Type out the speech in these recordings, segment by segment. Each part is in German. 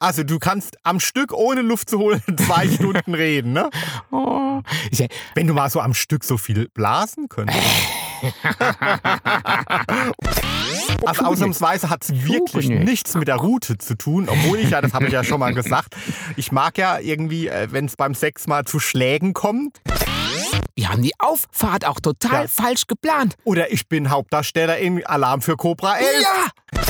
Also du kannst am Stück ohne Luft zu holen zwei Stunden reden, ne? Oh, ich, Wenn du mal so am Stück so viel blasen könntest. Also ausnahmsweise hat es wirklich nicht. nichts mit der Route zu tun, obwohl ich ja, das habe ich ja schon mal gesagt, ich mag ja irgendwie, äh, wenn es beim Sex mal zu Schlägen kommt. wir haben die Auffahrt auch total Ja. falsch geplant. Oder ich bin Hauptdarsteller in Alarm für Cobra 11. Ja,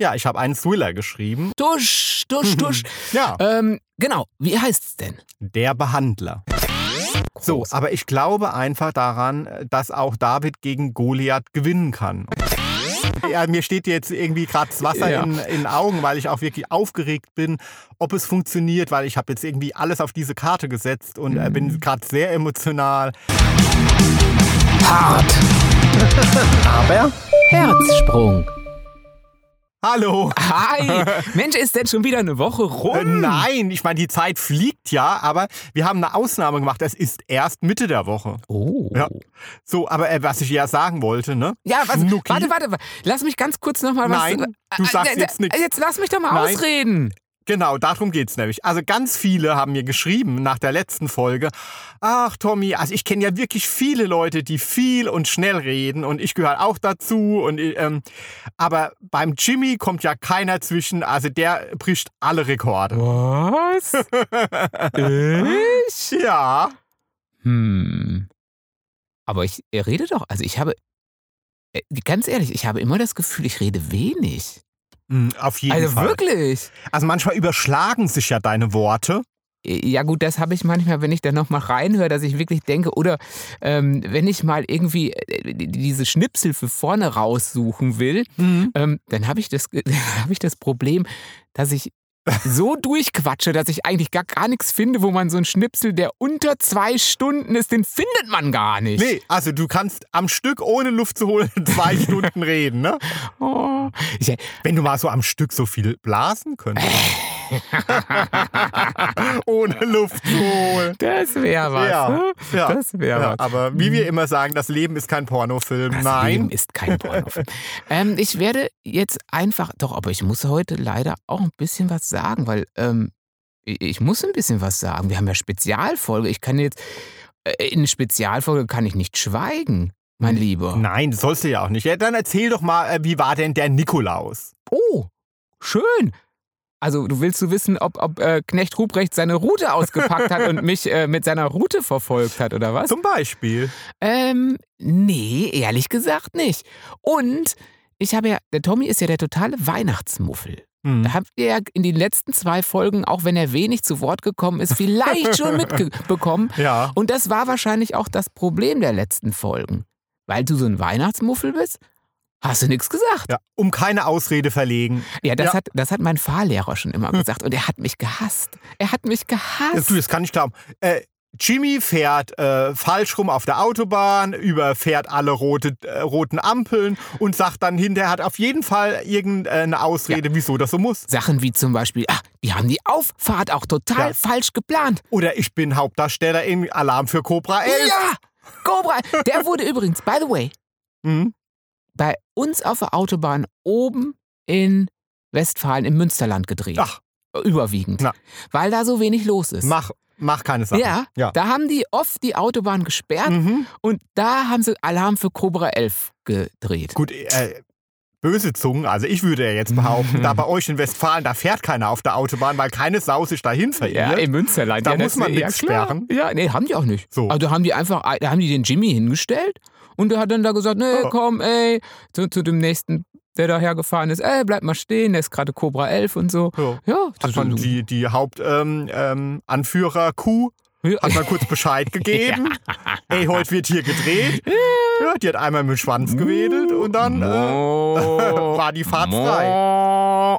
Ja, ich habe einen Thriller geschrieben. tusch, tusch, tusch. Ja, ähm, genau, wie heißt's denn? der Behandler. So, aber ich glaube einfach daran, dass auch David gegen Goliath gewinnen kann. Ja, mir steht jetzt irgendwie gerade das Wasser Ja. in, in den Augen, weil ich auch wirklich aufgeregt bin, ob es funktioniert, weil ich habe jetzt irgendwie alles auf diese Karte gesetzt und äh, Mhm. bin gerade sehr emotional. Hart. Aber Herzsprung. Hallo. Hi. Mensch, ist denn schon wieder eine Woche rum? Äh, nein, ich meine, die Zeit fliegt ja, aber wir haben eine Ausnahme gemacht. Es ist erst Mitte der Woche. Oh. Ja. So, aber äh, was ich ja sagen wollte, ne? Ja, was, warte, warte, warte. Lass mich ganz kurz nochmal was. Nein, du Äh, sagst äh, jetzt nichts. Jetzt lass mich doch mal Nein. ausreden. Genau, darum geht's nämlich. Also ganz viele haben mir geschrieben nach der letzten Folge, ach Tommy, also ich kenne ja wirklich viele Leute, die viel und schnell reden und ich gehöre auch dazu. Und, ähm, aber beim Jimmy kommt ja keiner zwischen, also der bricht alle Rekorde. Was? ich? Ja. Hm. Aber ich rede doch, also ich habe, äh, ganz ehrlich, ich habe immer das Gefühl, ich rede wenig. Hm, Auf jeden Also Fall. wirklich. Also manchmal überschlagen sich ja deine Worte. Ja gut, das habe ich manchmal, wenn ich dann noch mal reinhöre, dass ich wirklich denke, oder ähm, wenn ich mal irgendwie äh, die- diese Schnipsel für vorne raussuchen will, ähm, dann habe ich, das, hab ich das Problem, dass ich so durchquatsche, dass ich eigentlich gar, gar nichts finde, wo man so einen Schnipsel, der unter zwei Stunden ist, den findet man gar nicht. Nee, also du kannst am Stück ohne Luft zu holen zwei Stunden reden, ne? Oh. Ich, Wenn du mal so am Stück so viel blasen könntest. ohne Luft zu holen. das wäre was. Ja, ne? ja, Das wäre Ja, was. aber wie wir immer sagen, das Leben ist kein Pornofilm. Das Nein. Leben ist kein Pornofilm. ähm, ich werde jetzt einfach, doch, aber ich muss heute leider auch ein bisschen was sagen, weil ähm, ich, muss ein bisschen was sagen. Wir haben ja Spezialfolge. Ich kann jetzt, äh, in Spezialfolge kann ich nicht schweigen, mein Lieber. Nein, das sollst du ja auch nicht. Ja, dann erzähl doch mal, äh, wie war denn der Nikolaus? Oh, schön. Also du willst du wissen, ob, ob äh, Knecht Ruprecht seine Route ausgepackt hat und mich äh, mit seiner Route verfolgt hat, oder was? Zum Beispiel. Ähm, nee, ehrlich gesagt nicht. Und ich habe ja, der Tommy ist ja der totale Weihnachtsmuffel. Hm. Da habt ihr ja in den letzten zwei Folgen, auch wenn er wenig zu Wort gekommen ist, vielleicht schon mitbekommen. Ja. Und das war wahrscheinlich auch das Problem der letzten Folgen. Weil du so ein Weihnachtsmuffel bist, hast du nichts gesagt. ja. Um keine Ausrede verlegen. Ja, das, Ja. Hat, das hat mein Fahrlehrer schon immer gesagt. Und er hat mich gehasst. Er hat mich gehasst. Du, das kann ich glauben. Äh, Jimmy fährt äh, falsch rum auf der Autobahn, überfährt alle rote, äh, roten Ampeln und sagt dann hinterher, hat auf jeden Fall irgendeine Ausrede, wieso das so muss. Sachen wie zum Beispiel, ach, wir haben die Auffahrt auch total Ja. falsch geplant. Oder ich bin Hauptdarsteller in Alarm für Cobra 11. Ja! Cobra! Der wurde übrigens, by the way, Hm? Bei uns auf der Autobahn oben in Westfalen im Münsterland gedreht. Ach, Überwiegend. Na. Weil da so wenig los ist. mach, mach keine Sache. ja, ja. da haben die oft die Autobahn gesperrt Mhm. und da haben sie Alarm für Cobra 11 gedreht. Gut, äh, böse Zungen, also ich würde ja jetzt behaupten, Mhm. da bei euch in Westfalen, da fährt keiner auf der Autobahn, weil keine Sau sich dahin verirrt. Ja, im Münsterland. Da ja, muss man nichts sperren. Ja, nee, haben die auch nicht. So. Also da haben die einfach, da haben die den Jimmy hingestellt und der hat dann da gesagt, nee, Oh. komm, ey, zu, zu dem nächsten, der daher gefahren ist, ey, bleib mal stehen, der ist gerade Cobra 11 und so. Ja. Ja, Hat man die, die Hauptanführer ähm, ähm, ja. hat man kurz Bescheid gegeben. Ey, heute wird hier gedreht. Ja, die hat einmal mit dem Schwanz gewedelt und dann äh, war die Fahrt frei.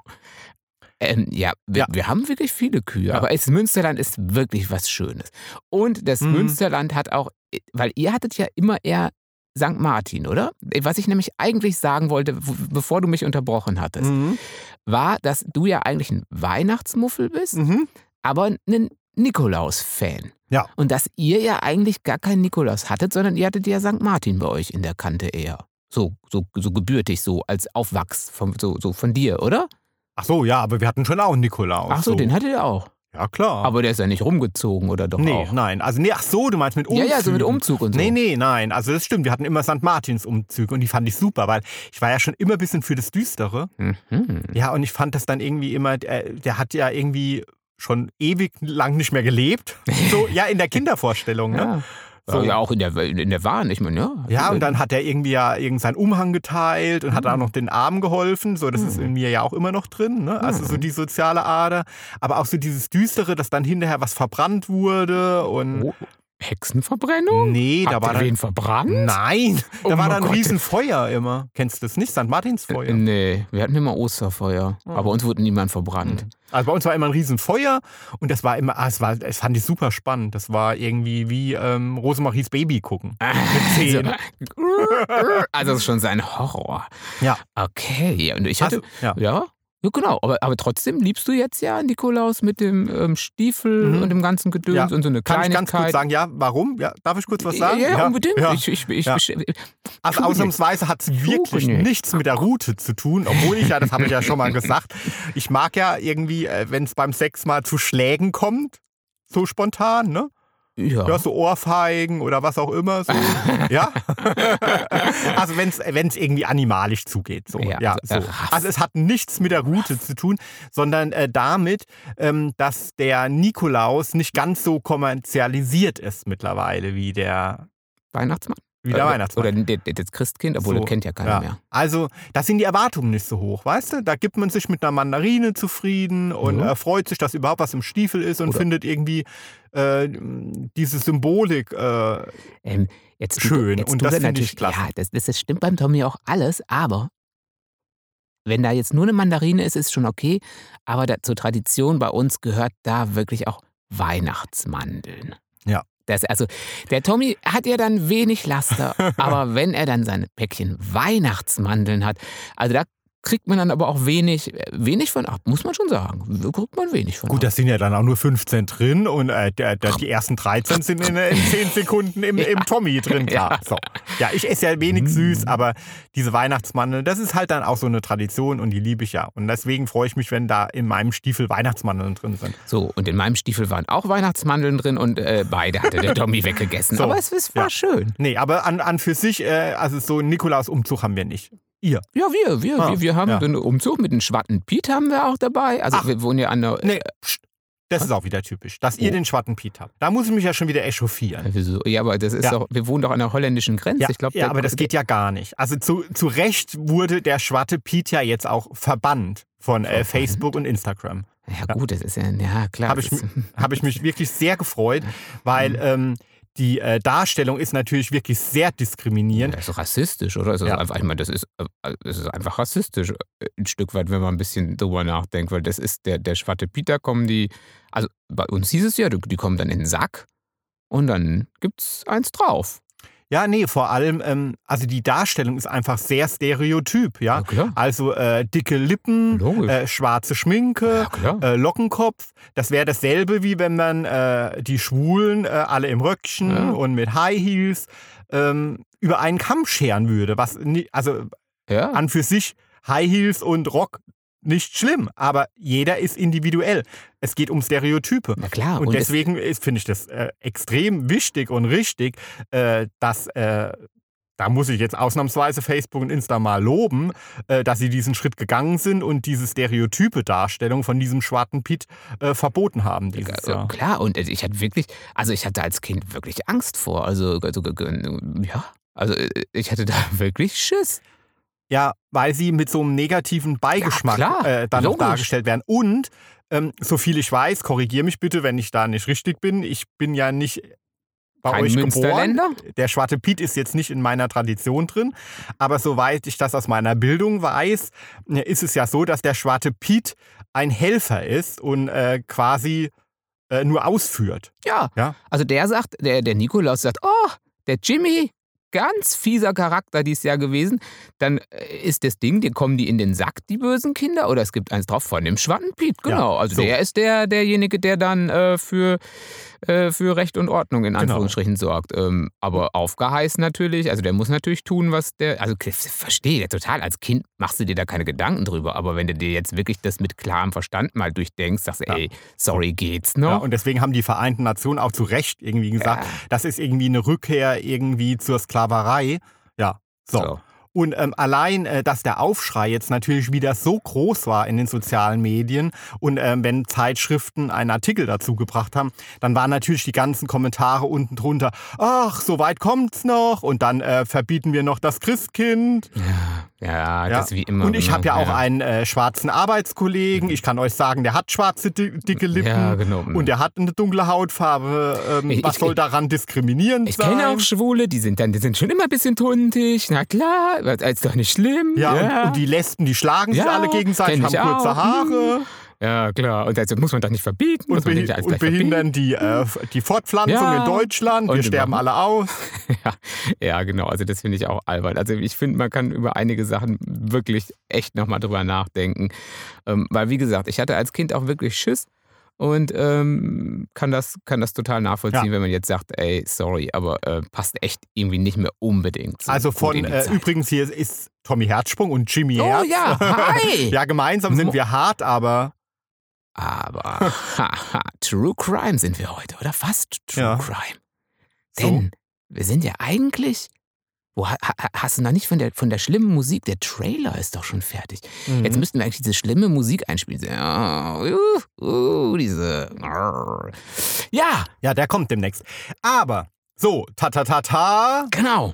Ähm, ja, wir, Ja. wir haben wirklich viele Kühe, Ja. aber das Münsterland ist wirklich was Schönes. Und das Mhm. Münsterland hat auch, weil ihr hattet ja immer eher St. Martin, oder? Was ich nämlich eigentlich sagen wollte, bevor du mich unterbrochen hattest, Mhm. war, dass du ja eigentlich ein Weihnachtsmuffel bist, Mhm. aber ein Nikolaus-Fan. Ja. Und dass ihr ja eigentlich gar keinen Nikolaus hattet, sondern ihr hattet ja St. Martin bei euch in der Kante eher. So, so, so gebürtig, so als Aufwachs von, so, so von dir, oder? Ach so, ja, aber wir hatten schon auch einen Nikolaus. Ach so, den hatte er auch. Ja, klar. Aber der ist ja nicht rumgezogen oder doch nee, auch? nein. Also, nee, ach so, du meinst mit Ja, Umzügen. ja, so mit Umzug und so. Nee, nee, nein. Also das stimmt. Wir hatten immer St. Martins Umzüge und die fand ich super, weil ich war ja schon immer ein bisschen für das Düstere. Mhm. Ja, und ich fand das dann irgendwie immer, der, der hat ja irgendwie schon ewig lang nicht mehr gelebt. So, ja, in der Kindervorstellung, ne? Ja. So, ja, auch in der, in der Wahn, ich meine, ja. Ja, und dann hat er irgendwie ja irgendeinen Umhang geteilt und hat Mhm. auch noch den Armen geholfen. So, das ist in mir ja auch immer noch drin. Ne? Also Mhm. so die soziale Ader. Aber auch so dieses Düstere, dass dann hinterher was verbrannt wurde und. Oh, Hexenverbrennung? Nee, da Habt war ihr dann. wen verbrannt? Nein, Oh da war dann ein Gott. Riesenfeuer immer. Kennst du das nicht? St. Martinsfeuer. Äh, Nee, wir hatten immer Osterfeuer. Oh. Aber uns wurde niemand verbrannt. Also bei uns war immer ein Riesenfeuer und das war immer, ah, es war, es fand ich super spannend. Das war irgendwie wie ähm, Rosemaries Baby gucken. Also, also das ist schon sein Horror. Ja. Okay, und ich hatte. Also, ja. ja. Ja, genau. Aber, aber trotzdem liebst du jetzt ja Nikolaus mit dem ähm, Stiefel Mhm. und dem ganzen Gedöns Ja. und so eine Kann ich Kleinigkeit. ganz kurz sagen, ja, warum? Ja, darf ich kurz was sagen? Ja, ja, unbedingt. Ich, ich, ich, Also ausnahmsweise hat es wirklich nicht. nichts mit der Route zu tun, obwohl ich ja, das habe ich ja schon mal gesagt, ich mag ja irgendwie, äh, wenn es beim Sex mal zu Schlägen kommt, so spontan, ne? Ja. Ja, so Ohrfeigen oder was auch immer. So. ja. also wenn es irgendwie animalisch zugeht. So. Ja, Ja, also, so. äh, also es hat nichts mit der Route zu tun, sondern äh, damit, ähm, dass der Nikolaus nicht ganz so kommerzialisiert ist mittlerweile wie der, Weihnachtsmann. Wie der Oder- Weihnachtsmann. Oder der- der- das Christkind, obwohl So, das kennt ja keiner Ja. mehr. Also, da sind die Erwartungen nicht so hoch, weißt du? Da gibt man sich mit einer Mandarine zufrieden und Ja. äh, freut sich, dass überhaupt was im Stiefel ist und Oder- findet irgendwie äh, diese Symbolik äh, Ähm, jetzt Schön, Jetzt und tut das finde natürlich, ich klasse. Ja, das, das, das stimmt beim Tommy auch alles, aber wenn da jetzt nur eine Mandarine ist, ist schon okay. Aber da, zur Tradition bei uns gehört da wirklich auch Weihnachtsmandeln. Ja. Das, also der Tommy hat ja dann wenig Laster, aber wenn er dann sein Päckchen Weihnachtsmandeln hat, also da kriegt man dann aber auch wenig, wenig von ab, muss man schon sagen. Kriegt man wenig von Gut, ab. das sind ja dann auch nur 15 drin und äh, der, die ersten 13 sind in, in 10 Sekunden im, im Tommy drin, klar. So. Ja, ich esse ja wenig süß, aber diese Weihnachtsmandeln, das ist halt dann auch so eine Tradition und die liebe ich ja. Und deswegen freue ich mich, wenn da in meinem Stiefel Weihnachtsmandeln drin sind. So, und in meinem Stiefel waren auch Weihnachtsmandeln drin und äh, beide hatte der Tommy weggegessen. So, Aber es, es war ja. schön. Nee, aber an, an für sich, äh, also so einen Nikolaus-Umzug haben wir nicht. Ihr? Ja, wir, wir, Ah, wir, wir haben ja. den Umzug mit dem Schwatten Piet haben wir auch dabei. Also Ach. wir wohnen ja an der. Nee, pst, das ist auch wieder typisch, dass ihr Oh. den Schwatten Piet habt. Da muss ich mich ja schon wieder echauffieren. Ja, aber das ist Ja. doch, wir wohnen doch an der holländischen Grenze. Ja, ich glaub, ja, aber das geht ja gar nicht. Also zu, zu Recht wurde der Schwatte Piet ja jetzt auch verbannt von äh? Facebook und Instagram. Ja, gut, das ist ja, ja klar. Habe ich, hab ich mich wirklich sehr gefreut, weil Mhm. ähm, die äh, Darstellung ist natürlich wirklich sehr diskriminierend. das ist rassistisch, oder? Es ist Ja. einfach, ich meine, das ist, äh, das ist einfach rassistisch, äh, ein Stück weit, wenn man ein bisschen drüber nachdenkt, weil das ist der, der Schwatte Peter kommen die, also bei uns hieß es ja, die die kommen dann in den Sack und dann gibt's eins drauf. Ja, nee, vor allem, ähm, also die Darstellung ist einfach sehr stereotyp, ja. klar. Also äh, dicke Lippen, äh, schwarze Schminke, ja, äh, Lockenkopf. Das wäre dasselbe, wie wenn man äh, die Schwulen äh, alle im Röckchen Ja. und mit High Heels ähm, über einen Kamm scheren würde. Was, also ja. an für sich High Heels und Rock nicht schlimm, aber jeder ist individuell. Es geht um Stereotype. Na klar. Und, es- deswegen ist- finde ich das äh, extrem wichtig und richtig, äh, dass, äh, da muss ich jetzt ausnahmsweise Facebook und Insta mal loben, äh, dass sie diesen Schritt gegangen sind und diese stereotype Darstellung von diesem schwarzen Piet äh, verboten haben dieses Ja, Jahr. Klar, und ich hatte wirklich, also ich hatte als Kind wirklich Angst vor. Also, also ja, also äh, ich hatte da wirklich Schiss. Ja, weil sie mit so einem negativen Beigeschmack klar, äh, dann noch logisch. dargestellt werden. Und, ähm, so viel ich weiß, korrigiere mich bitte, wenn ich da nicht richtig bin. Ich bin ja nicht bei Kein euch geboren. Der Schwarte Piet ist jetzt nicht in meiner Tradition drin. Aber soweit ich das aus meiner Bildung weiß, äh, ist es ja so, dass der Schwarte Piet ein Helfer ist und äh, quasi äh, nur ausführt. Ja. Ja. Also der sagt, der, der Nikolaus sagt, oh, der Jimmy, ganz fieser Charakter dieses Jahr gewesen. Dann äh, ist das Ding, die kommen die in den Sack, die bösen Kinder, oder es gibt eins drauf von dem Schwattenpiet, genau. also so. der ist der, derjenige, der dann äh, für äh, für Recht und Ordnung in Genau. Anführungsstrichen sorgt. Ähm, aber aufgeheißen natürlich, also der muss natürlich tun, was der, also ich verstehe total, als Kind machst du dir da keine Gedanken drüber, aber wenn du dir jetzt wirklich das mit klarem Verstand mal durchdenkst, sagst du, Ja. ey, sorry, geht's Ja, noch? und deswegen haben die Vereinten Nationen auch zu Recht irgendwie gesagt, Ja. das ist irgendwie eine Rückkehr irgendwie zur Sklaverei. Ja, so. So. Und ähm, allein, äh, dass der Aufschrei jetzt natürlich wieder so groß war in den sozialen Medien und ähm, wenn Zeitschriften einen Artikel dazu gebracht haben, dann waren natürlich die ganzen Kommentare unten drunter, ach, so weit kommt's noch und dann äh, verbieten wir noch das Christkind. Ja, Ja. das wie immer. und ich ne? habe ja auch einen äh, schwarzen Arbeitskollegen. Ich kann euch sagen, der hat schwarze, di- dicke Lippen. Ja, genau. Und der hat eine dunkle Hautfarbe. Ähm, Ich- was ich- soll daran diskriminierend Ich sein? kenne auch Schwule, die sind dann, die sind schon immer ein bisschen tuntig. Na klar, das ist doch nicht schlimm. ja, ja. Und, und die Lesben, die schlagen sich Ja, alle gegenseitig, haben kurze. Haare Ja, klar. Und also muss man doch nicht verbieten. und, muss man behi und behindern die, äh, die Fortpflanzung Ja. in Deutschland. Wir Und sterben alle aus. Ja, ja, genau. Also das finde ich auch albern. Also ich finde, man kann über einige Sachen wirklich echt nochmal drüber nachdenken. Ähm, weil wie gesagt, ich hatte als Kind auch wirklich Schiss und ähm, kann, das, kann das total nachvollziehen, Ja. wenn man jetzt sagt, ey, sorry, aber äh, passt echt irgendwie nicht mehr unbedingt. so Also von, äh, übrigens hier ist Tommy Herzsprung und Jimmy Oh Herz. ja, hi! ja, gemeinsam sind wir hart, aber Aber haha, True Crime sind wir heute, oder fast True Ja. Crime. So. Denn wir sind ja eigentlich. Wo, ha, ha- hast du noch nicht von der, von der schlimmen Musik? Der Trailer ist doch schon fertig. Mhm. Jetzt müssten wir eigentlich diese schlimme Musik einspielen. Ja, uh, uh, diese. Ja, ja, der kommt demnächst. Aber so, ta ta ta ta. genau.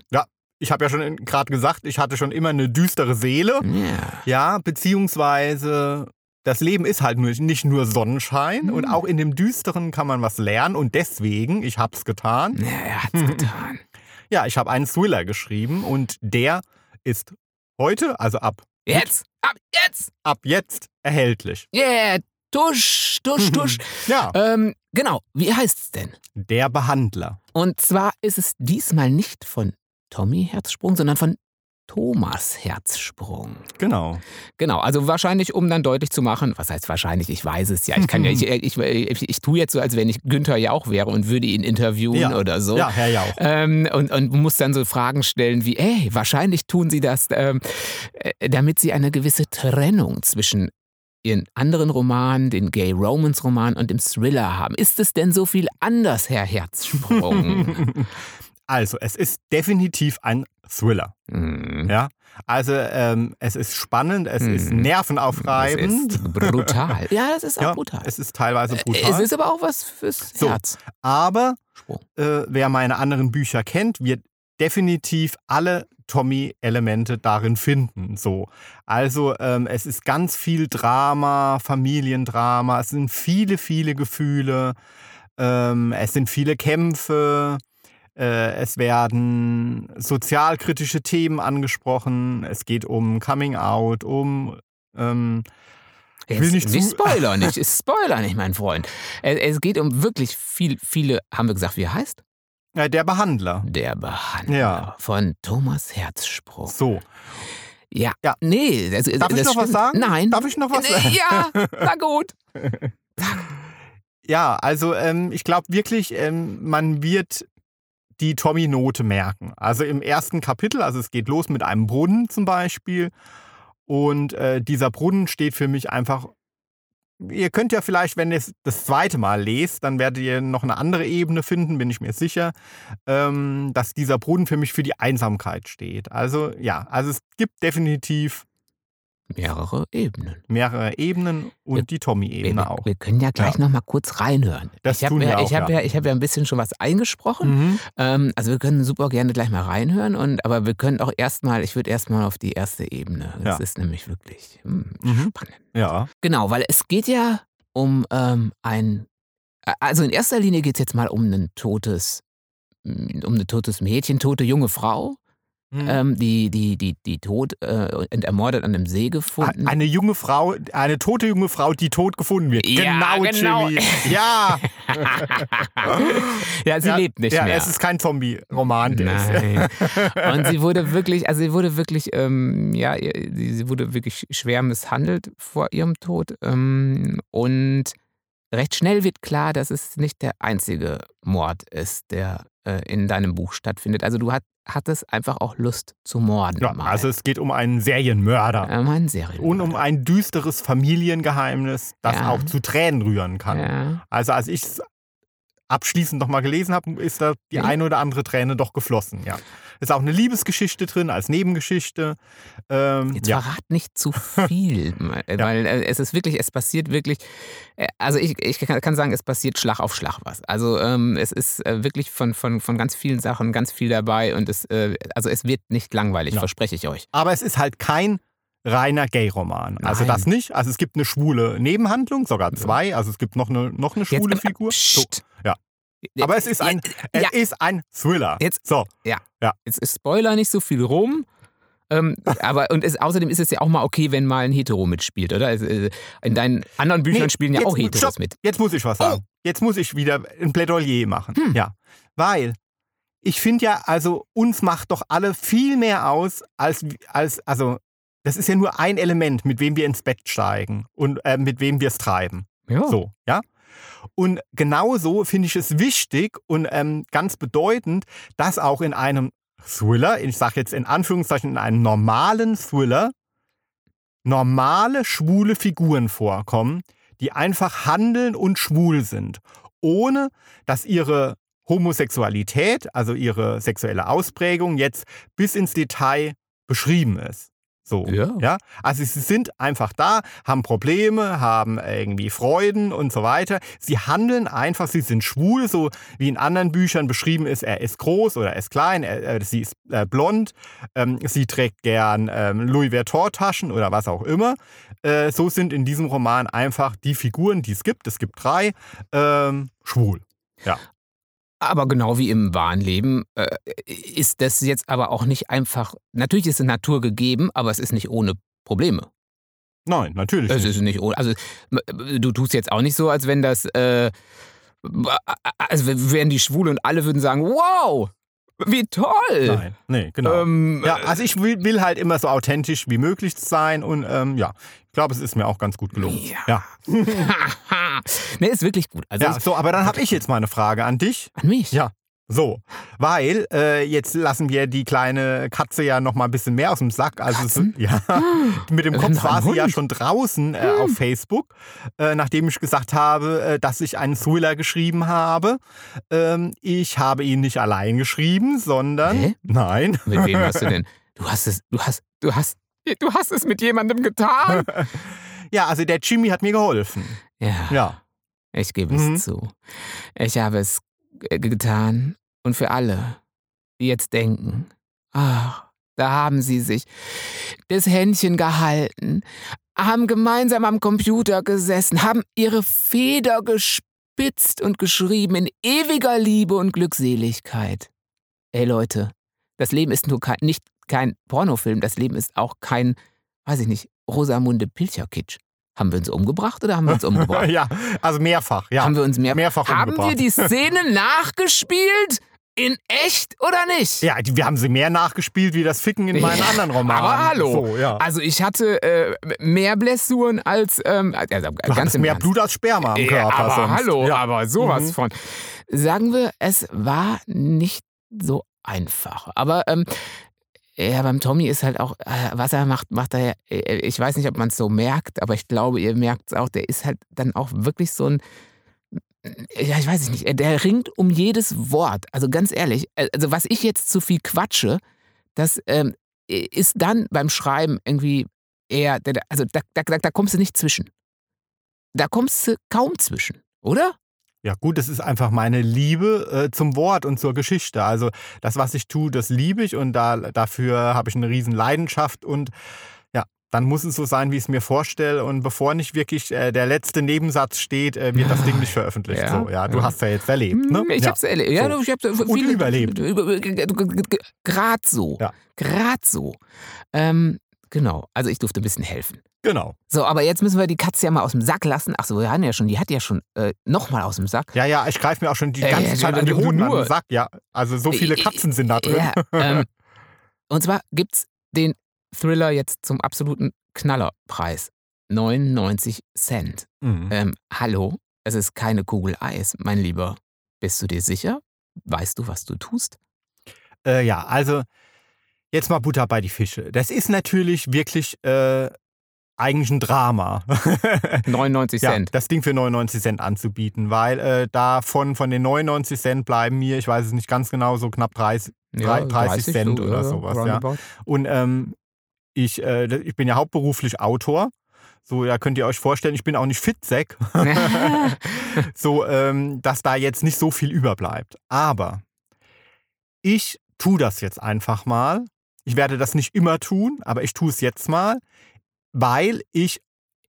Ich habe ja schon gerade gesagt, ich hatte schon immer eine düstere Seele. Ja. Ja, beziehungsweise das Leben ist halt nur, nicht nur Sonnenschein Mhm. und auch in dem Düsteren kann man was lernen und deswegen, ich hab's getan. ja, er hat's getan. Ja, ich habe einen Thriller geschrieben und der ist heute, also ab, Jetzt, ab jetzt. ab jetzt erhältlich. Yeah, tusch, tusch, tusch. Ja, ähm, genau, wie heißt's denn? der Behandler. Und zwar ist es diesmal nicht von Tommy Herzsprung, sondern von Thomas Herzsprung. Genau. Genau, also wahrscheinlich, um dann deutlich zu machen, was heißt wahrscheinlich, ich weiß es ja, ich kann ja, ich, ich, ich, ich tue jetzt so, als wenn ich Günther Jauch wäre und würde ihn interviewen Ja. oder so. Ja, Herr Jauch. Ähm, und, und muss dann so Fragen stellen wie, ey, wahrscheinlich tun sie das, ähm, äh, damit sie eine gewisse Trennung zwischen ihren anderen Romanen, den Gay Romance Roman und dem Thriller haben. Ist es denn so viel anders, Herr Herzsprung? Also, es ist definitiv ein Thriller. Hm. Ja. Also, ähm, es ist spannend, es ist Mhm. nervenaufreibend. Das ist brutal. Ja, das ist auch Ja, brutal. Es ist teilweise Es brutal. ist aber auch was fürs So. Herz. aber äh, wer meine anderen Bücher kennt, wird definitiv alle Tommy-Elemente darin finden. So. Also ähm, es ist ganz viel Drama, Familiendrama, es sind viele, viele Gefühle, ähm, es sind viele Kämpfe, äh, es werden sozialkritische Themen angesprochen, es geht um Coming Out, um ähm, Ich will nicht nicht Spoiler nicht, ist Spoiler nicht, mein Freund. Es, geht um wirklich viel, viele, haben wir gesagt, wie er heißt? äh, der Behandler. Der Behandler Ja. von Thomas Herzsprung. So. Ja. Ja. Nee, das, Darf das ich noch was stimmt. sagen? Nein. Darf ich noch was sagen? Ja, na gut. Ja, also ähm, ich glaube wirklich, ähm, man wird die Tommy-Note merken. Also im ersten Kapitel, also es geht los mit einem Brunnen zum Beispiel. Und äh, dieser Brunnen steht für mich einfach. Ihr könnt ja vielleicht, wenn ihr es das zweite Mal lest, dann werdet ihr noch eine andere Ebene finden, bin ich mir sicher, ähm, dass dieser Brunnen für mich für die Einsamkeit steht. Also ja, also es gibt definitiv Mehrere Ebenen. mehrere Ebenen und die Wir, Tommy-Ebene wir, auch. wir können ja gleich Ja. noch mal kurz reinhören. Das ich habe tun wir ja, auch, ich hab ja. ja, hab ja ein bisschen schon was eingesprochen. Mhm. Ähm, also wir können super gerne gleich mal reinhören. Und, aber wir können auch erstmal, ich würde erstmal auf die erste Ebene. Das Ja. ist nämlich wirklich hm, Mhm. spannend. Ja. Genau, weil es geht ja um ähm, ein, also in erster Linie geht es jetzt mal um ein totes, um ein totes Mädchen, tote junge Frau, Mhm. ähm, die, die, die, die tot äh, und ermordet an einem See gefunden. Eine junge Frau, eine tote junge Frau, die tot gefunden wird. Ja, genau, genau. Jimmy. Ja. ja, sie ja, lebt nicht ja, mehr. es ist kein Zombie-Roman. Nein. Und sie wurde wirklich, also sie wurde wirklich, ähm, ja, sie wurde wirklich schwer misshandelt vor ihrem Tod. Ähm, und recht schnell wird klar, dass es nicht der einzige Mord ist, der in deinem Buch stattfindet. Also du hat, hattest einfach auch Lust zu morden. Ja, also es geht um einen Serienmörder. ähm, ein Serienmörder. Und um ein düsteres Familiengeheimnis, das Ja. auch zu Tränen rühren kann. Ja. Also als ich es abschließend nochmal gelesen habe, ist da die Ja. eine oder andere Träne doch geflossen. Ja. Ist auch eine Liebesgeschichte drin als Nebengeschichte. Ähm, Jetzt ja. verrat nicht zu viel, weil äh, es ist wirklich, es passiert wirklich, äh, also ich, ich kann sagen, es passiert Schlag auf Schlag was. Also ähm, es ist äh, wirklich von, von, von ganz vielen Sachen ganz viel dabei und es, äh, also es wird nicht langweilig, Ja. verspreche ich euch. Aber es ist halt kein reiner Gay-Roman. Also das nicht. Also es gibt eine schwule Nebenhandlung, sogar zwei. Also es gibt noch eine, noch eine schwule Jetzt, Figur. So. ja. Aber es ist ein, es ja, ist ein Thriller. Jetzt- so. jetzt ist Spoiler nicht so viel rum. Ähm, aber und es, außerdem ist es ja auch mal okay, wenn mal ein Hetero mitspielt, oder? Äh, in deinen anderen Büchern Nee, spielen ja jetzt- auch Heteros stopp. mit. Jetzt muss ich was sagen. Jetzt muss ich wieder ein Plädoyer machen. Hm. Ja. Weil ich finde ja, also uns macht doch alle viel mehr aus, als, als, also das ist ja nur ein Element, mit wem wir ins Bett steigen und äh, mit wem wir es treiben. Ja. So, ja. Und genauso finde ich es wichtig und ähm, ganz bedeutend, dass auch in einem Thriller, ich sage jetzt in Anführungszeichen in einem normalen Thriller, normale schwule Figuren vorkommen, die einfach handeln und schwul sind, ohne dass ihre Homosexualität, also ihre sexuelle Ausprägung, jetzt bis ins Detail beschrieben ist. So, Ja. ja. Also sie sind einfach da, haben Probleme, haben irgendwie Freuden und so weiter. Sie handeln einfach, sie sind schwul, so wie in anderen Büchern beschrieben ist, er ist groß oder er ist klein, er, er, sie ist äh, blond, ähm, sie trägt gern ähm, Louis Vuitton-Taschen oder was auch immer. Äh, so sind in diesem Roman einfach die Figuren, die es gibt, es gibt drei, ähm, schwul. Aber genau wie im wahren Leben äh, ist das jetzt aber auch nicht einfach. Natürlich ist es Natur gegeben, aber es ist nicht ohne Probleme. Nein, natürlich. Es ist nicht ohne. Also m- du tust jetzt auch nicht so, als wenn das. Äh, also wären die schwul und alle würden sagen, wow, wie toll. Nein, nee, genau. Ähm, Ja, also ich will, will halt immer so authentisch wie möglich sein und ähm, ja, ich glaube, es ist mir auch ganz gut gelungen. Ja. Ja, nee, ist wirklich gut. Also ja so, aber dann habe ich jetzt mal eine Frage an dich. an mich. Ja. So, weil äh, jetzt lassen wir die kleine Katze ja noch mal ein bisschen mehr aus dem Sack. Also Katzen? ja, mit dem Kopf war sie ja schon draußen äh, auf Facebook, äh, nachdem ich gesagt habe, äh, dass ich einen Thriller geschrieben habe. Ähm, ich habe ihn nicht allein geschrieben, sondern Hä? nein, Mit wem hast du denn? Du hast es, du hast, du hast, du hast es mit jemandem getan. ja, also der Jimmy hat mir geholfen. Ja. Ja. Ich gebe Mhm. es zu. Ich habe es getan. Und für alle, die jetzt denken, ach, da haben sie sich das Händchen gehalten, haben gemeinsam am Computer gesessen, haben ihre Feder gespitzt und geschrieben in ewiger Liebe und Glückseligkeit. Ey Leute, das Leben ist nur kein, nicht kein Pornofilm, das Leben ist auch kein, weiß ich nicht, Rosamunde Pilcher-Kitsch. Haben wir uns umgebracht oder haben wir uns umgebracht? ja, also mehrfach, ja. Haben wir uns mehr mehrfach Haben wir umgebracht. die Szene nachgespielt? In echt oder nicht? Ja, wir haben sie mehr nachgespielt wie das Ficken in meinen Ja, anderen Romanen. aber hallo. So, ja. Also ich hatte äh, mehr Blessuren als ähm, also ganz im mehr Ernst. Blut als Sperma am Ja, Körper. aber sonst. hallo, Ja. aber sowas Mhm. von. Sagen wir, es war nicht so einfach. Aber ähm, ja, beim Tommy ist halt auch, äh, was er macht, macht er, äh, ich weiß nicht, ob man es so merkt, aber ich glaube, ihr merkt es auch, der ist halt dann auch wirklich so ein, ja, ich weiß nicht, der ringt um jedes Wort. Also ganz ehrlich, äh, also was ich jetzt zu viel quatsche, das ähm, ist dann beim Schreiben irgendwie eher, also da, da, da kommst du nicht zwischen. Da kommst du kaum zwischen, oder? Ja, gut, das ist einfach meine Liebe äh, zum Wort und zur Geschichte. Also das, was ich tue, das liebe ich und da, dafür habe ich eine riesen Leidenschaft und ja, dann muss es so sein, wie ich es mir vorstelle. Und bevor nicht wirklich äh, der letzte Nebensatz steht, äh, wird das Ding nicht veröffentlicht. Ja, so, ja, du ja. hast ja jetzt erlebt, ne? Hm, Ich ja. hab's erlebt. Ja, so. ich hab's Und überlebt. Gerade so. Ja. Gerade so. Ähm, genau. Also ich durfte ein bisschen helfen. Genau. So, aber jetzt müssen wir die Katze ja mal aus dem Sack lassen. Ach so, wir haben ja schon, die hat ja schon äh, nochmal aus dem Sack. Ja, ja, ich greife mir auch schon die Äh, ganze ja, Zeit du- an die Hoden an nur. den Sack. Ja, also so viele Äh, Katzen sind da drin. Ja, ähm, und zwar gibt's den Thriller jetzt zum absoluten Knallerpreis. 99 Cent. Mhm. Ähm, hallo? es ist keine Kugel Eis, mein Lieber. Bist du dir sicher? Weißt du, was du tust? Äh, ja, also jetzt mal Butter bei die Fische. Das ist natürlich wirklich äh, eigentlich ein Drama. 99 ja, Cent. das Ding für 99 Cent anzubieten, weil äh, davon von den 99 Cent bleiben mir, ich weiß es nicht ganz genau, so knapp 30, Ja, 30, Cent so, oder ja, sowas. Ja. Und ähm, ich, äh, ich bin ja hauptberuflich Autor. So, ja, könnt ihr euch vorstellen, ich bin auch nicht Fitzek. so, ähm, dass da jetzt nicht so viel überbleibt. Aber ich tue das jetzt einfach mal. Ich werde das nicht immer tun, aber ich tue es jetzt mal, weil ich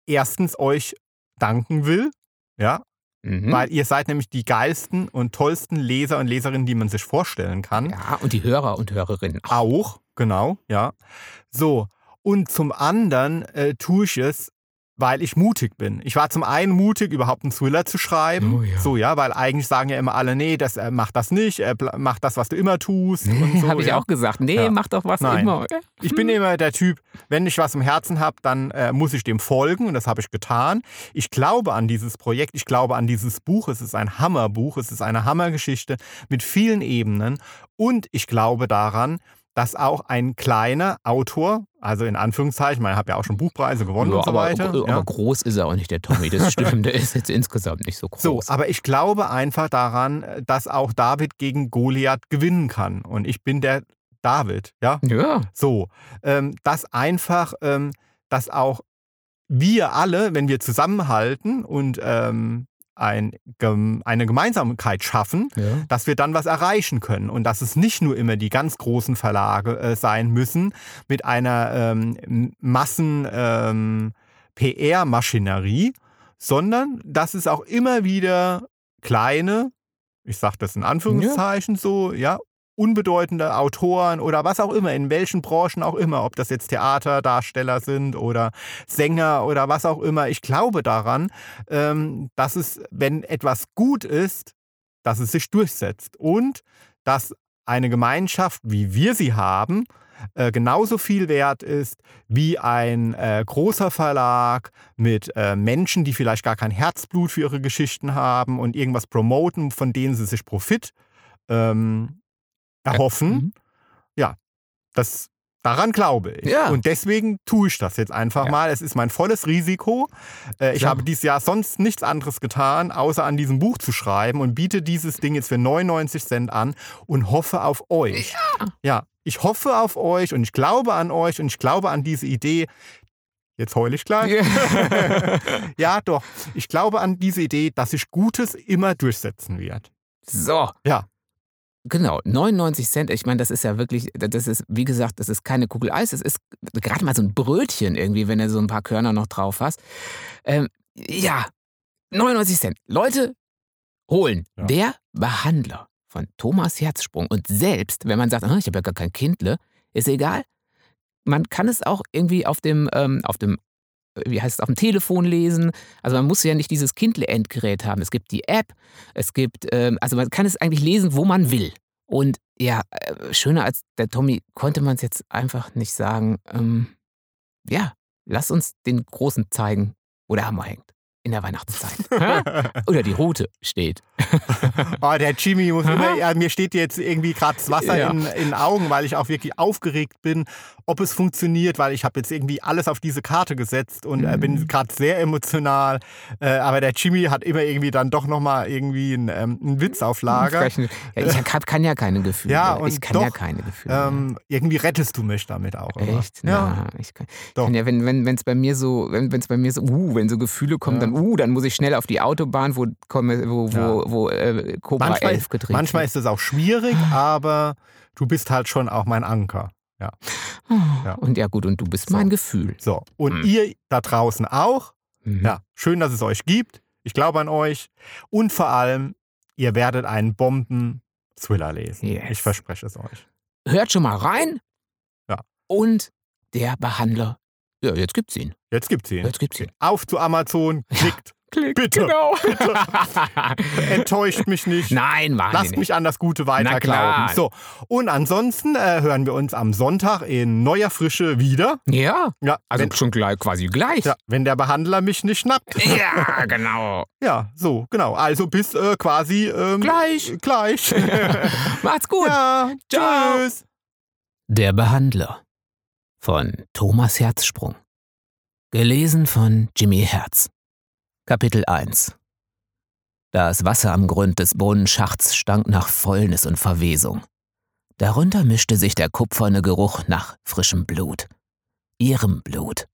erstens euch danken will. Ja, Mhm. weil ihr seid nämlich die geilsten und tollsten Leser und Leserinnen, die man sich vorstellen kann. Ja, und die Hörer und Hörerinnen auch. Auch, genau, ja. So, und zum anderen äh, tue ich es, weil ich mutig bin. Ich war zum einen mutig, überhaupt einen Thriller zu schreiben. Oh ja. So, ja, weil eigentlich sagen ja immer alle, nee, das, äh, mach das nicht, äh, mach das, was du immer tust. und so, Habe ich ja. auch gesagt. Nee, Ja. mach doch was Nein. immer. Ich bin immer der Typ, wenn ich was im Herzen habe, dann äh, muss ich dem folgen und das habe ich getan. Ich glaube an dieses Projekt, ich glaube an dieses Buch. Es ist ein Hammerbuch, es ist eine Hammergeschichte mit vielen Ebenen und ich glaube daran, dass auch ein kleiner Autor, also in Anführungszeichen, ich meine, ich habe ja auch schon Buchpreise gewonnen Ja, und so aber, weiter. aber ja. groß ist er auch nicht, der Tommy. Das stimmt. der ist jetzt insgesamt nicht so groß. So, aber ich glaube einfach daran, dass auch David gegen Goliath gewinnen kann. Und ich bin der David, ja. ja. So, ähm, dass einfach, ähm, dass auch wir alle, wenn wir zusammenhalten und ähm, ein, eine Gemeinsamkeit schaffen, ja. dass wir dann was erreichen können und dass es nicht nur immer die ganz großen Verlage äh, sein müssen mit einer ähm, Massen ähm, sondern dass es auch immer wieder kleine, ich sage das in Anführungszeichen so, ja, unbedeutende Autoren oder was auch immer, in welchen Branchen auch immer, ob das jetzt Theaterdarsteller sind oder Sänger oder was auch immer. Ich glaube daran, ähm, dass es, wenn etwas gut ist, dass es sich durchsetzt und dass eine Gemeinschaft, wie wir sie haben, äh, genauso viel wert ist wie ein äh, großer Verlag mit äh, Menschen, die vielleicht gar kein Herzblut für ihre Geschichten haben und irgendwas promoten, von denen sie sich Profit ähm, erhoffen. Mhm. Das, daran glaube ich. Ja. Und deswegen tue ich das jetzt einfach Ja. mal. Es ist mein volles Risiko. Äh, ich Klar. habe dieses Jahr sonst nichts anderes getan, außer an diesem Buch zu schreiben und biete dieses Ding jetzt für 99 Cent an und hoffe auf euch. Ja. Ja, ich hoffe auf euch und ich glaube an euch und ich glaube an diese Idee. Jetzt heule ich gleich. ja, doch. Ich glaube an diese Idee, dass sich Gutes immer durchsetzen wird. So. Ja. Genau, 99 Cent. Ich meine, das ist ja wirklich, das ist, wie gesagt, das ist keine Kugel Eis. Das ist gerade mal so ein Brötchen irgendwie, wenn du so ein paar Körner noch drauf hast. Ähm, ja, 99 Cent. Leute, holen. Ja. Der Behandler von Thomas Herzsprung. Und selbst, wenn man sagt, ich habe ja gar kein Kindle, ist egal. Man kann es auch irgendwie auf dem, ähm, auf dem wie heißt es, auf dem Telefon lesen. Also man muss ja nicht dieses Kindle-Endgerät haben. Es gibt die App, es gibt, ähm, also man kann es eigentlich lesen, wo man will. Und ja, äh, schöner als der Tommy konnte man es jetzt einfach nicht sagen. Ähm, ja, lass uns den Großen zeigen, wo der Hammer hängt. In der Weihnachtszeit. Oder die Route steht. Oh, der Jimmy muss immer, ja, mir steht jetzt irgendwie gerade das Wasser Ja. in, in den Augen, weil ich auch wirklich aufgeregt bin, ob es funktioniert, weil ich habe jetzt irgendwie alles auf diese Karte gesetzt und äh, bin Mhm. gerade sehr emotional. Äh, aber der Jimmy hat immer irgendwie dann doch nochmal irgendwie einen, ähm, einen Witz auf Lager. Ja, ich hab, kann ja keine Gefühle. Ja, und ich kann ja doch, keine Gefühle. Ähm, irgendwie rettest du mich damit auch. Echt? Ja. Na, ich kann, Doch. kann ja, wenn wenn es bei mir so, wenn es bei mir so, uh, wenn so Gefühle kommen, Ja. dann uh, dann muss ich schnell auf die Autobahn, wo wo, wo, wo äh, Cobra Manchmal, 11 gedreht manchmal ist es auch schwierig, aber du bist halt schon auch mein Anker. ja. Und ja gut, und du bist So. mein Gefühl. So, und Hm. ihr da draußen auch. Mhm. Ja, schön, dass es euch gibt. Ich glaube an euch. Und vor allem, ihr werdet einen Bomben-Thriller lesen. Yes. Ich verspreche es euch. Hört schon mal rein. Ja. Und der Behandler, ja, jetzt gibt's ihn. Jetzt gibt's ihn. Jetzt gibt's ihn. Auf zu Amazon, klickt. Klick, Bitte. genau. Enttäuscht mich nicht. Nein, Mann. Lasst mich an das Gute weiter klar. glauben. So. Und ansonsten äh, hören wir uns am Sonntag in neuer Frische wieder. Ja, Ja, also wenn, schon gleich, quasi gleich. ja, wenn der Behandler mich nicht schnappt. Ja, genau. Ja, so, genau. Also bis äh, quasi ähm, Gleich. Gleich. Macht's gut. ja, Ciao. tschüss. Der Behandler von Thomas Herzsprung. Gelesen von Jimmy Herz. Kapitel 1 Das Wasser am Grund des Brunnenschachts stank nach Fäulnis und Verwesung. Darunter mischte sich der kupferne Geruch nach frischem Blut. Ihrem Blut.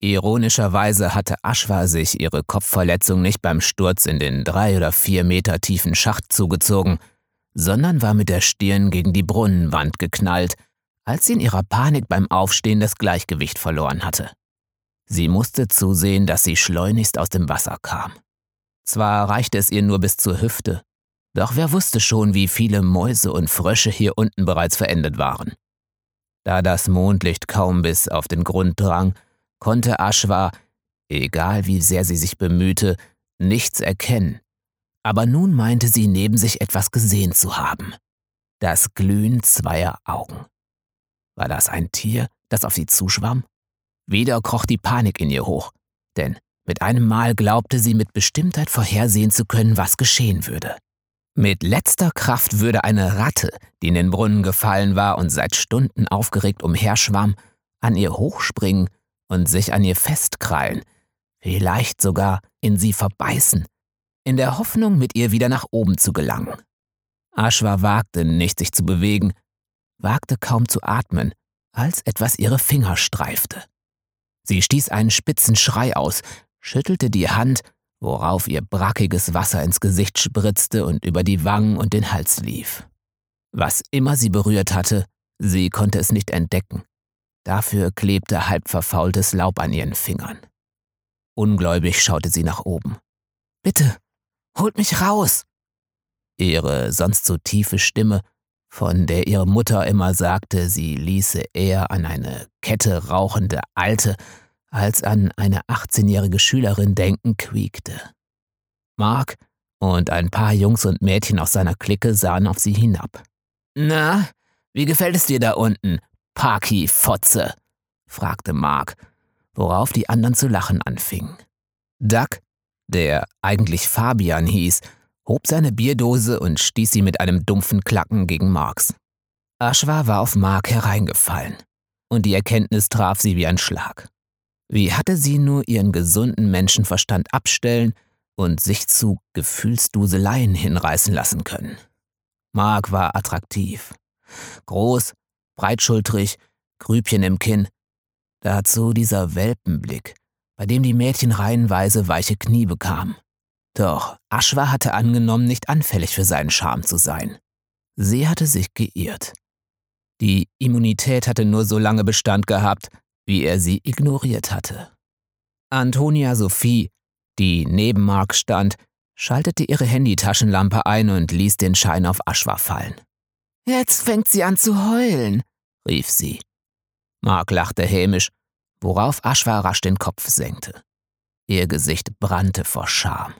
Ironischerweise hatte Aschwa sich ihre Kopfverletzung nicht beim Sturz in den drei oder vier Meter tiefen Schacht zugezogen, sondern war mit der Stirn gegen die Brunnenwand geknallt, als sie in ihrer Panik beim Aufstehen das Gleichgewicht verloren hatte. Sie musste zusehen, dass sie schleunigst aus dem Wasser kam. Zwar reichte es ihr nur bis zur Hüfte, doch wer wusste schon, wie viele Mäuse und Frösche hier unten bereits verendet waren. Da das Mondlicht kaum bis auf den Grund drang, konnte Aschwa, egal wie sehr sie sich bemühte, nichts erkennen. Aber nun meinte sie neben sich etwas gesehen zu haben. Das Glühen zweier Augen. War das ein Tier, das auf sie zuschwamm? Wieder kroch die Panik in ihr hoch, denn mit einem Mal glaubte sie mit Bestimmtheit vorhersehen zu können, was geschehen würde. Mit letzter Kraft würde eine Ratte, die in den Brunnen gefallen war und seit Stunden aufgeregt umherschwamm, an ihr hochspringen und sich an ihr festkrallen, vielleicht sogar in sie verbeißen, in der Hoffnung, mit ihr wieder nach oben zu gelangen. Aschwa wagte nicht, sich zu bewegen, wagte kaum zu atmen, als etwas ihre Finger streifte. Sie stieß einen spitzen Schrei aus, schüttelte die Hand, worauf ihr brackiges Wasser ins Gesicht spritzte und über die Wangen und den Hals lief. Was immer sie berührt hatte, sie konnte es nicht entdecken. Dafür klebte halb verfaultes Laub an ihren Fingern. Ungläubig schaute sie nach oben. Bitte, holt mich raus! Ihre sonst so tiefe Stimme, von der ihre Mutter immer sagte, sie ließe eher an eine Kette rauchende Alte als an eine 18-jährige Schülerin denken, quiekte. Mark und ein paar Jungs und Mädchen aus seiner Clique sahen auf sie hinab. Na, wie gefällt es dir da unten, Parky Fotze? fragte Mark, worauf die anderen zu lachen anfingen. Duck, der eigentlich Fabian hieß, hob seine Bierdose und stieß sie mit einem dumpfen Klacken gegen Marks. Aschwa war auf Mark hereingefallen, und die Erkenntnis traf sie wie ein Schlag. Wie hatte sie nur ihren gesunden Menschenverstand abstellen und sich zu Gefühlsduseleien hinreißen lassen können? Mark war attraktiv. Groß, breitschultrig, Grübchen im Kinn. Dazu dieser Welpenblick, bei dem die Mädchen reihenweise weiche Knie bekamen. Doch Aschwa hatte angenommen, nicht anfällig für seinen Charme zu sein. Sie hatte sich geirrt. Die Immunität hatte nur so lange Bestand gehabt, wie er sie ignoriert hatte. Antonia Sophie, die neben Mark stand, schaltete ihre Handytaschenlampe ein und ließ den Schein auf Aschwa fallen. Jetzt fängt sie an zu heulen, rief sie. Mark lachte hämisch, worauf Aschwa rasch den Kopf senkte. Ihr Gesicht brannte vor Scham.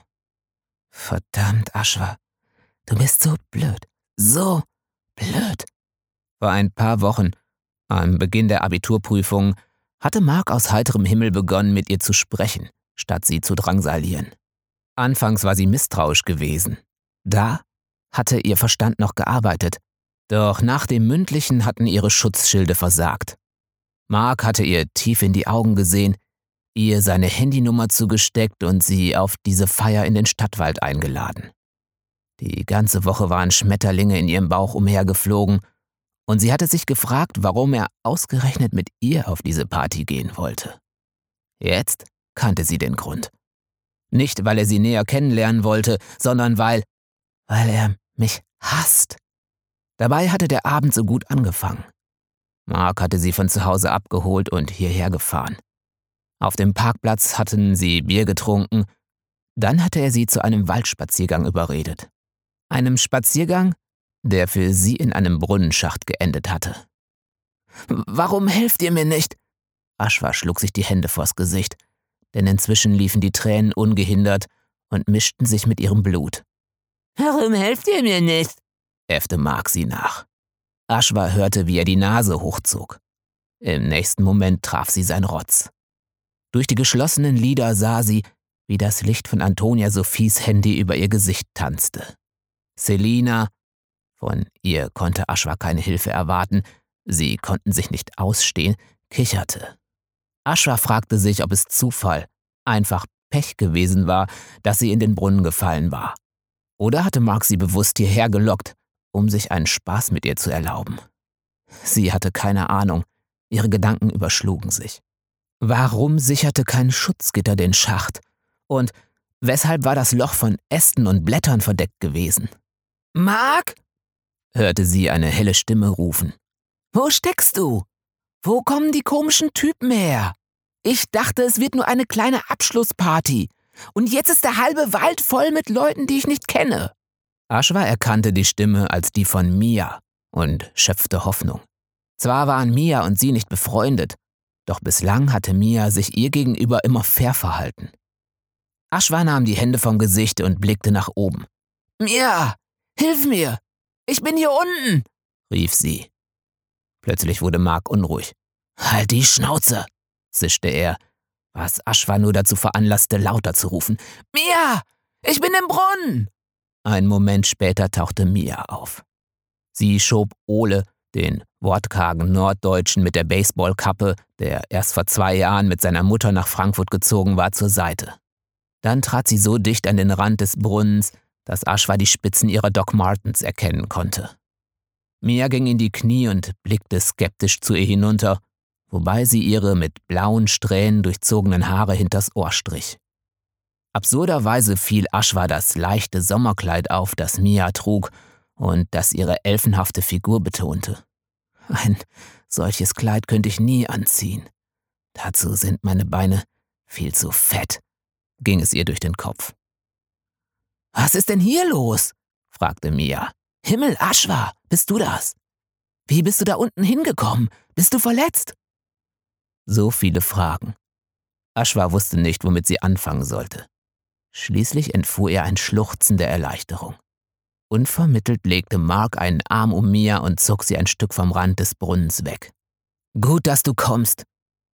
Verdammt, Aschwa, du bist so blöd, so blöd. Vor ein paar Wochen, am Beginn der Abiturprüfung, hatte Mark aus heiterem Himmel begonnen, mit ihr zu sprechen, statt sie zu drangsalieren. Anfangs war sie misstrauisch gewesen. Da hatte ihr Verstand noch gearbeitet, doch nach dem Mündlichen hatten ihre Schutzschilde versagt. Mark hatte ihr tief in die Augen gesehen, ihr seine Handynummer zugesteckt und sie auf diese Feier in den Stadtwald eingeladen. Die ganze Woche waren Schmetterlinge in ihrem Bauch umhergeflogen, und sie hatte sich gefragt, warum er ausgerechnet mit ihr auf diese Party gehen wollte. Jetzt kannte sie den Grund. Nicht, weil er sie näher kennenlernen wollte, sondern weil, weil er mich hasst. Dabei hatte der Abend so gut angefangen. Mark hatte sie von zu Hause abgeholt und hierher gefahren. Auf dem Parkplatz hatten sie Bier getrunken, dann hatte er sie zu einem Waldspaziergang überredet. Einem Spaziergang, der für sie in einem Brunnenschacht geendet hatte. Warum helft ihr mir nicht? Aschwa schlug sich die Hände vors Gesicht, denn inzwischen liefen die Tränen ungehindert und mischten sich mit ihrem Blut. Warum helft ihr mir nicht? äffte Mark sie nach. Ashwa hörte, wie er die Nase hochzog. Im nächsten Moment traf sie sein Rotz. Durch die geschlossenen Lider sah sie, wie das Licht von Antonia Sophies Handy über ihr Gesicht tanzte. Selina, von ihr konnte Ashwa keine Hilfe erwarten, sie konnten sich nicht ausstehen, kicherte. Ashwa fragte sich, ob es Zufall, einfach Pech gewesen war, dass sie in den Brunnen gefallen war. Oder hatte Mark sie bewusst hierher gelockt, um sich einen Spaß mit ihr zu erlauben? Sie hatte keine Ahnung, ihre Gedanken überschlugen sich. Warum sicherte kein Schutzgitter den Schacht? Und weshalb war das Loch von Ästen und Blättern verdeckt gewesen? Mark? hörte sie eine helle Stimme rufen. Wo steckst du? Wo kommen die komischen Typen her? Ich dachte, es wird nur eine kleine Abschlussparty. Und jetzt ist der halbe Wald voll mit Leuten, die ich nicht kenne. Ashwa erkannte die Stimme als die von Mia und schöpfte Hoffnung. Zwar waren Mia und sie nicht befreundet, doch bislang hatte Mia sich ihr gegenüber immer fair verhalten. Ashwa nahm die Hände vom Gesicht und blickte nach oben. Mia, hilf mir! Ich bin hier unten! rief sie. Plötzlich wurde Mark unruhig. Halt die Schnauze! zischte er, was Ashwa nur dazu veranlasste, lauter zu rufen. Mia! Ich bin im Brunnen! Ein Moment später tauchte Mia auf. Sie schob Ole, den wortkargen Norddeutschen mit der Baseballkappe, der erst vor zwei Jahren mit seiner Mutter nach Frankfurt gezogen war, zur Seite. Dann trat sie so dicht an den Rand des Brunnens, dass Ashwa die Spitzen ihrer Doc Martens erkennen konnte. Mia ging in die Knie und blickte skeptisch zu ihr hinunter, wobei sie ihre mit blauen Strähnen durchzogenen Haare hinters Ohr strich. Absurderweise fiel Ashwa das leichte Sommerkleid auf, das Mia trug und das ihre elfenhafte Figur betonte. Ein solches Kleid könnte ich nie anziehen. Dazu sind meine Beine viel zu fett, ging es ihr durch den Kopf. Was ist denn hier los? fragte Mia. Himmel, Ashwa, bist du das? Wie bist du da unten hingekommen? Bist du verletzt? So viele Fragen. Ashwa wusste nicht, womit sie anfangen sollte. Schließlich entfuhr ihr ein Schluchzen der Erleichterung. Unvermittelt legte Mark einen Arm um Mia und zog sie ein Stück vom Rand des Brunnens weg. Gut, dass du kommst.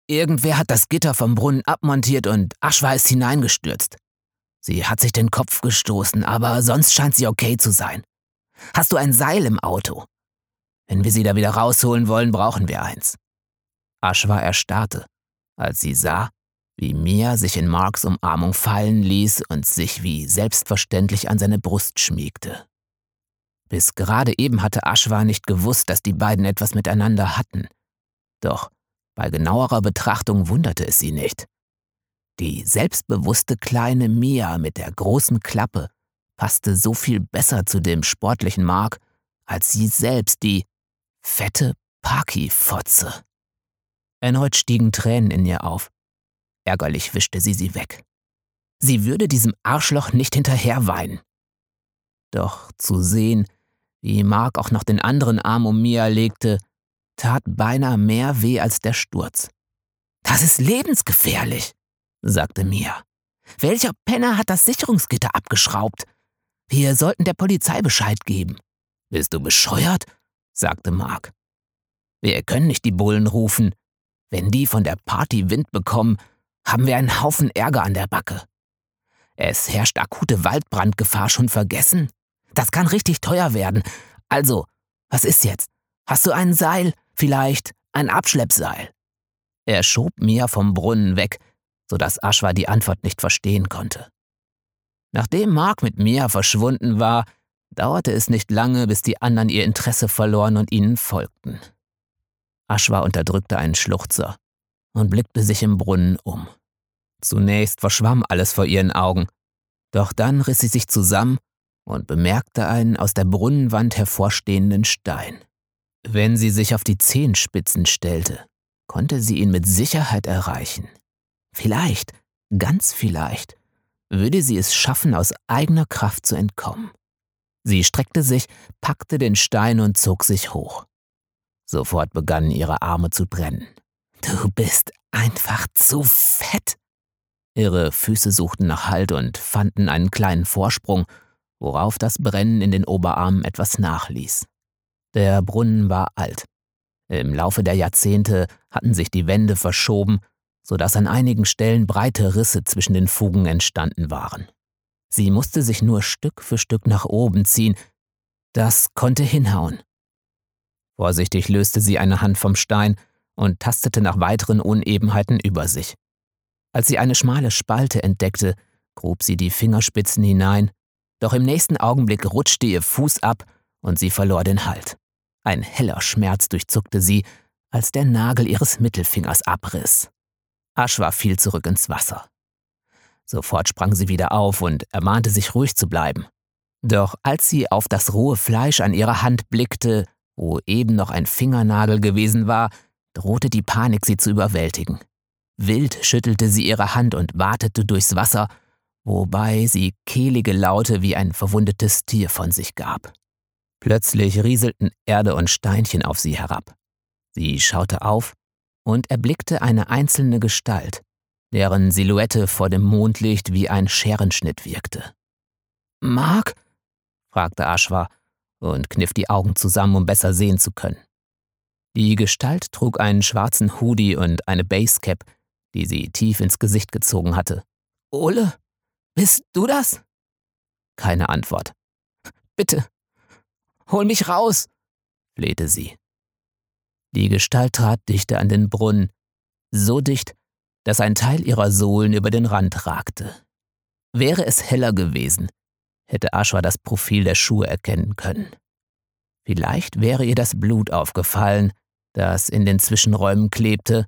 Irgendwer hat das Gitter vom Brunnen abmontiert und Ashwa ist hineingestürzt. Sie hat sich den Kopf gestoßen, aber sonst scheint sie okay zu sein. Hast du ein Seil im Auto? Wenn wir sie da wieder rausholen wollen, brauchen wir eins. Ashwa erstarrte, als sie sah, wie Mia sich in Marks Umarmung fallen ließ und sich wie selbstverständlich an seine Brust schmiegte. Bis gerade eben hatte Ashwa nicht gewusst, dass die beiden etwas miteinander hatten. Doch bei genauerer Betrachtung wunderte es sie nicht. Die selbstbewusste kleine Mia mit der großen Klappe passte so viel besser zu dem sportlichen Mark als sie selbst, die fette Paki-Fotze. Erneut stiegen Tränen in ihr auf. Ärgerlich wischte sie sie weg. Sie würde diesem Arschloch nicht hinterherweinen. Doch zu sehen, wie Mark auch noch den anderen Arm um Mia legte, tat beinahe mehr weh als der Sturz. Das ist lebensgefährlich, sagte Mia. Welcher Penner hat das Sicherungsgitter abgeschraubt? Wir sollten der Polizei Bescheid geben. Bist du bescheuert? sagte Mark. Wir können nicht die Bullen rufen. Wenn die von der Party Wind bekommen, haben wir einen Haufen Ärger an der Backe. Es herrscht akute Waldbrandgefahr schon vergessen. Das kann richtig teuer werden. Also, was ist jetzt? Hast du ein Seil? Vielleicht ein Abschleppseil? Er schob Mia vom Brunnen weg, sodass Ashwa die Antwort nicht verstehen konnte. Nachdem Mark mit Mia verschwunden war, dauerte es nicht lange, bis die anderen ihr Interesse verloren und ihnen folgten. Ashwa unterdrückte einen Schluchzer und blickte sich im Brunnen um. Zunächst verschwamm alles vor ihren Augen, doch dann riss sie sich zusammen und bemerkte einen aus der Brunnenwand hervorstehenden Stein. Wenn sie sich auf die Zehenspitzen stellte, konnte sie ihn mit Sicherheit erreichen. Vielleicht, ganz vielleicht, würde sie es schaffen, aus eigener Kraft zu entkommen. Sie streckte sich, packte den Stein und zog sich hoch. Sofort begannen ihre Arme zu brennen. Du bist einfach zu fett, Ihre Füße suchten nach Halt und fanden einen kleinen Vorsprung, worauf das Brennen in den Oberarmen etwas nachließ. Der Brunnen war alt. Im Laufe der Jahrzehnte hatten sich die Wände verschoben, so dass an einigen Stellen breite Risse zwischen den Fugen entstanden waren. Sie musste sich nur Stück für Stück nach oben ziehen. Das konnte hinhauen. Vorsichtig löste sie eine Hand vom Stein und tastete nach weiteren Unebenheiten über sich. Als sie eine schmale Spalte entdeckte, grub sie die Fingerspitzen hinein, doch im nächsten Augenblick rutschte ihr Fuß ab und sie verlor den Halt. Ein heller Schmerz durchzuckte sie, als der Nagel ihres Mittelfingers abriss. Aschwa fiel zurück ins Wasser. Sofort sprang sie wieder auf und ermahnte sich ruhig zu bleiben. Doch als sie auf das rohe Fleisch an ihrer Hand blickte, wo eben noch ein Fingernagel gewesen war, drohte die Panik sie zu überwältigen. Wild schüttelte sie ihre Hand und watete durchs Wasser, wobei sie kehlige Laute wie ein verwundetes Tier von sich gab. Plötzlich rieselten Erde und Steinchen auf sie herab. Sie schaute auf und erblickte eine einzelne Gestalt, deren Silhouette vor dem Mondlicht wie ein Scherenschnitt wirkte. Mark? fragte Ashwa und kniff die Augen zusammen, um besser sehen zu können. Die Gestalt trug einen schwarzen Hoodie und eine Basecap, die sie tief ins Gesicht gezogen hatte. Ole, bist du das? Keine Antwort. Bitte, hol mich raus, flehte sie. Die Gestalt trat dichter an den Brunnen, so dicht, dass ein Teil ihrer Sohlen über den Rand ragte. Wäre es heller gewesen, hätte Ashwa das Profil der Schuhe erkennen können. Vielleicht wäre ihr das Blut aufgefallen, das in den Zwischenräumen klebte,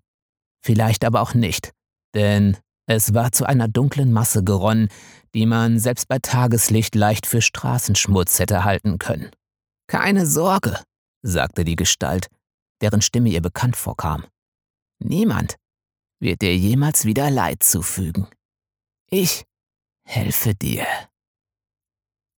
vielleicht aber auch nicht, denn es war zu einer dunklen Masse geronnen, die man selbst bei Tageslicht leicht für Straßenschmutz hätte halten können. Keine Sorge, sagte die Gestalt, deren Stimme ihr bekannt vorkam. Niemand wird dir jemals wieder Leid zufügen. Ich helfe dir.